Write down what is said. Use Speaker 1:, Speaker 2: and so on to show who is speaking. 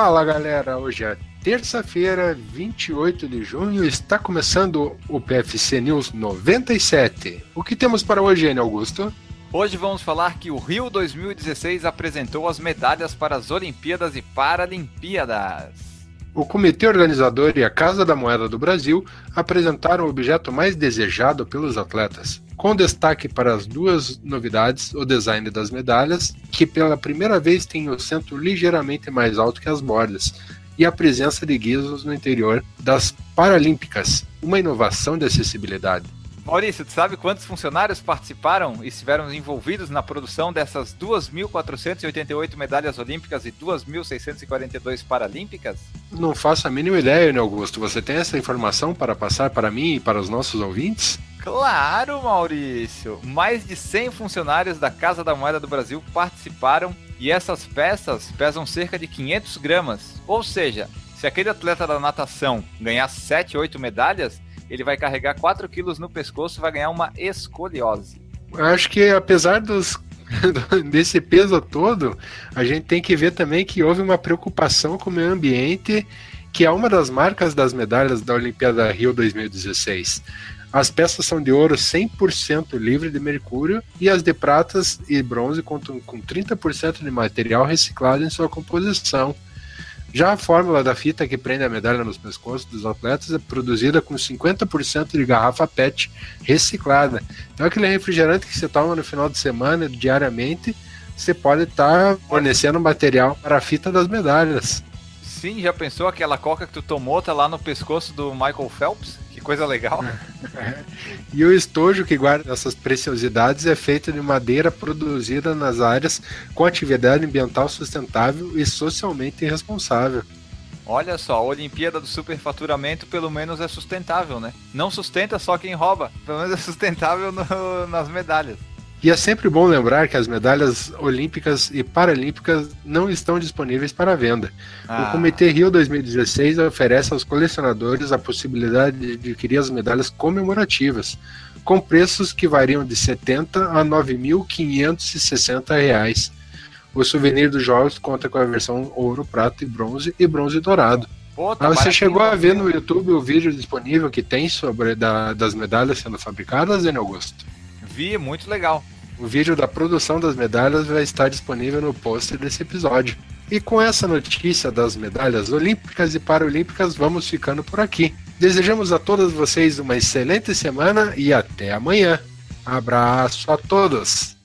Speaker 1: Fala galera, hoje é terça-feira, 28 de junho, está começando o PFC News 97. O que temos para hoje, Enio Augusto?
Speaker 2: Hoje vamos falar que o Rio 2016 apresentou as medalhas para as Olimpíadas e Paralimpíadas.
Speaker 1: O comitê organizador e a Casa da Moeda do Brasil apresentaram o objeto mais desejado pelos atletas, com destaque para as duas novidades: o design das medalhas, que pela primeira vez tem o centro ligeiramente mais alto que as bordas, e a presença de guizos no interior das Paralímpicas, uma inovação de acessibilidade.
Speaker 2: Maurício, tu sabe quantos funcionários participaram e estiveram envolvidos na produção dessas 2.488 medalhas olímpicas e 2.642 paralímpicas?
Speaker 1: Não faço a mínima ideia, né, Augusto. Você tem essa informação para passar para mim e para os nossos ouvintes?
Speaker 2: Claro, Maurício! Mais de 100 funcionários da Casa da Moeda do Brasil participaram e essas peças pesam cerca de 500 gramas. Ou seja, se aquele atleta da natação ganhar 7, 8 medalhas, ele vai carregar 4 quilos no pescoço e vai ganhar uma escoliose.
Speaker 1: Acho que apesar dos desse peso todo, a gente tem que ver também que houve uma preocupação com o meio ambiente, que é uma das marcas das medalhas da Olimpíada Rio 2016. As peças são de ouro 100% livre de mercúrio e as de pratas e bronze contam com 30% de material reciclado em sua composição. Já a fórmula da fita que prende a medalha nos pescoços dos atletas é produzida com 50% de garrafa PET reciclada. Então, aquele refrigerante que você toma no final de semana, diariamente, você pode estar tá fornecendo material para a fita das medalhas.
Speaker 2: Sim, já pensou aquela coca que tu tomou, tá lá no pescoço do Michael Phelps? Que coisa legal.
Speaker 1: e o estojo que guarda essas preciosidades é feito de madeira produzida nas áreas com atividade ambiental sustentável e socialmente responsável.
Speaker 2: Olha só, a Olimpíada do Superfaturamento pelo menos é sustentável, né? Não sustenta só quem rouba, pelo menos é sustentável no, nas medalhas.
Speaker 1: E é sempre bom lembrar que as medalhas olímpicas e paralímpicas não estão disponíveis para venda. Ah. O Comitê Rio 2016 oferece aos colecionadores a possibilidade de adquirir as medalhas comemorativas, com preços que variam de 70 a 9.560 reais. O souvenir dos jogos conta com a versão ouro, prata e bronze e bronze dourado. Pô, tá Mas você chegou a ver no YouTube o vídeo disponível que tem sobre da, das medalhas sendo fabricadas, Daniel Augusto?
Speaker 2: Vi, muito legal.
Speaker 1: O vídeo da produção das medalhas vai estar disponível no post desse episódio. E com essa notícia das medalhas olímpicas e paralímpicas, vamos ficando por aqui. Desejamos a todos vocês uma excelente semana e até amanhã. Abraço a todos!